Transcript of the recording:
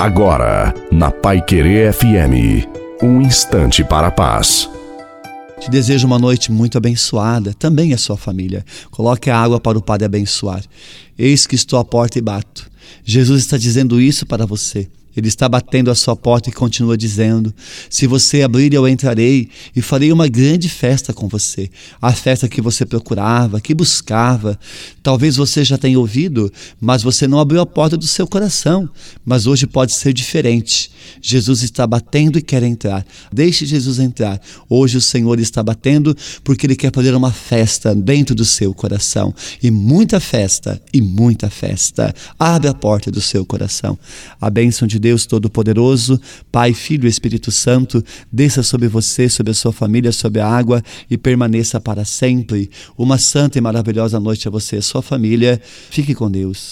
Agora, na Pai Querer FM, um instante para a paz. Te desejo uma noite muito abençoada, também a sua família. Coloque a água para o Padre abençoar. Eis que estou à porta e bato. Jesus está dizendo isso para você. Ele está batendo a sua porta e continua dizendo: Se você abrir, eu entrarei e farei uma grande festa com você. A festa que você procurava, que buscava. Talvez você já tenha ouvido, mas você não abriu a porta do seu coração. Mas hoje pode ser diferente. Jesus está batendo e quer entrar. Deixe Jesus entrar. Hoje o Senhor está batendo porque Ele quer fazer uma festa dentro do seu coração. E muita festa, e muita festa. Abre a porta do seu coração. A bênção de Deus Todo-Poderoso, Pai, Filho e Espírito Santo, desça sobre você, sobre a sua família, sobre a água e permaneça para sempre. Uma santa e maravilhosa noite a você e a sua família. Fique com Deus.